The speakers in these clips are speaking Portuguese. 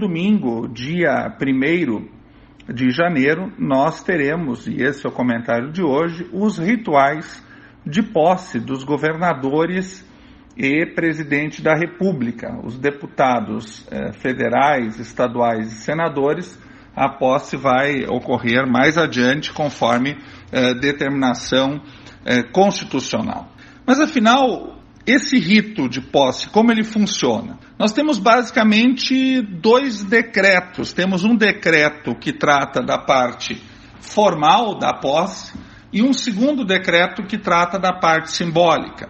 domingo, dia 1 de janeiro, nós teremos, e esse é o comentário de hoje, os rituais de posse dos governadores e presidente da República. Os deputados eh, federais, estaduais e senadores, a posse vai ocorrer mais adiante, conforme eh, determinação eh, constitucional. Mas afinal, esse rito de posse, como ele funciona? Nós temos basicamente dois decretos. Temos um decreto que trata da parte formal da posse e um segundo decreto que trata da parte simbólica.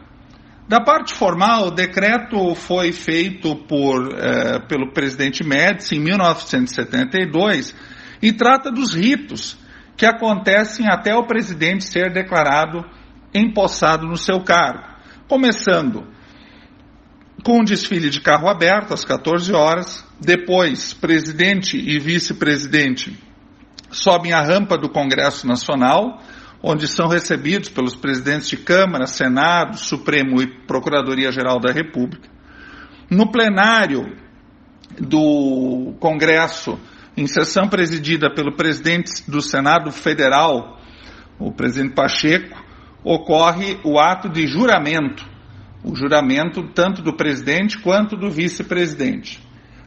Da parte formal, o decreto foi feito por, eh, pelo presidente Médici em 1972 e trata dos ritos que acontecem até o presidente ser declarado empossado no seu cargo. Começando com um desfile de carro aberto às 14 horas, depois presidente e vice-presidente sobem a rampa do Congresso Nacional, onde são recebidos pelos presidentes de Câmara, Senado, Supremo e Procuradoria-Geral da República. No plenário do Congresso, em sessão presidida pelo presidente do Senado Federal, o presidente Pacheco, ocorre o ato de juramento, o juramento tanto do presidente quanto do vice-presidente.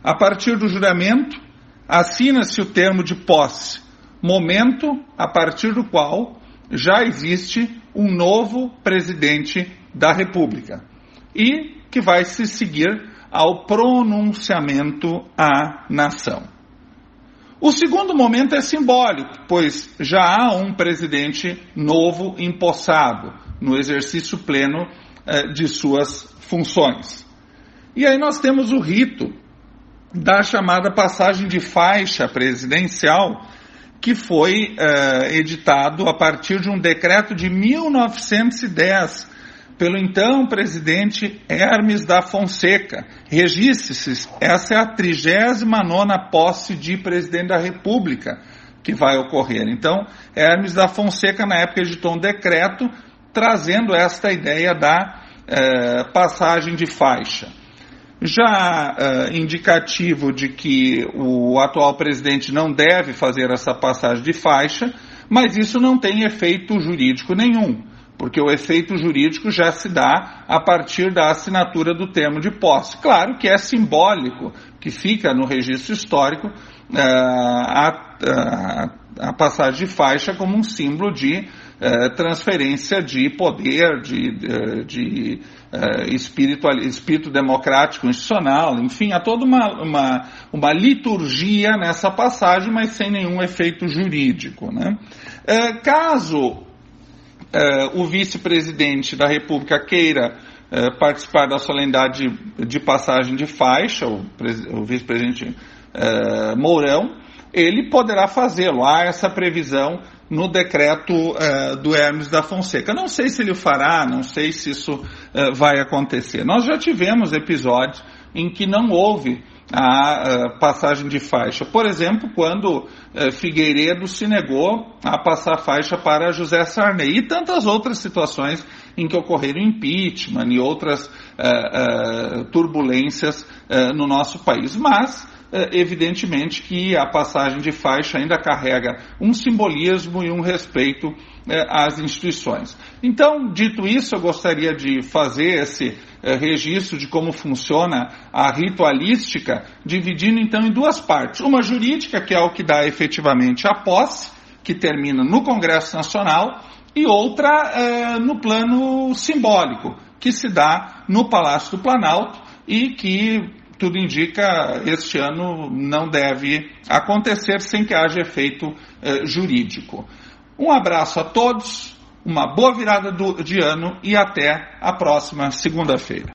A partir do juramento, assina-se o termo de posse, momento a partir do qual já existe um novo presidente da República e que vai se seguir ao pronunciamento à nação. O segundo momento é simbólico, pois já há um presidente novo empossado no exercício pleno eh, de suas funções. E aí nós temos o rito da chamada passagem de faixa presidencial, que foi uh, editado a partir de um decreto de 1910 pelo então presidente Hermes da Fonseca. Registre-se, essa é a 39 posse de presidente da República que vai ocorrer. Então, Hermes da Fonseca, na época, editou um decreto trazendo esta ideia da uh, passagem de faixa já uh, indicativo de que o atual presidente não deve fazer essa passagem de faixa, mas isso não tem efeito jurídico nenhum, porque o efeito jurídico já se dá a partir da assinatura do termo de posse. Claro que é simbólico, que fica no registro histórico uh, a, a, a passagem de faixa como um símbolo de eh, transferência de poder, de, de, uh, espírito democrático institucional, enfim, há toda uma, uma, uma, liturgia nessa passagem, mas sem nenhum efeito jurídico. Né? Uh, o vice-presidente da República queira participar da solenidade de passagem de faixa, o, o vice-presidente Mourão, ele poderá fazê-lo. Há essa previsão no decreto uh, do Hermes da Fonseca. Não sei se ele fará, não sei se isso uh, vai acontecer. Nós já tivemos episódios em que não houve a uh, passagem de faixa. Por exemplo, quando Figueiredo se negou a passar faixa para José Sarney e tantas outras situações em que ocorreram impeachment e outras turbulências no nosso país. Mas evidentemente que a passagem de faixa ainda carrega um simbolismo e um respeito é, às instituições. Então, dito isso, eu gostaria de fazer esse é, registro de como funciona a ritualística, dividindo então em duas partes. Uma jurídica, que é o que dá efetivamente a posse, que termina no Congresso Nacional, e outra no plano simbólico, que se dá no Palácio do Planalto e que tudo indica, este ano não deve acontecer sem que haja efeito eh, jurídico. Um abraço a todos, uma boa virada do, de ano e até a próxima segunda-feira.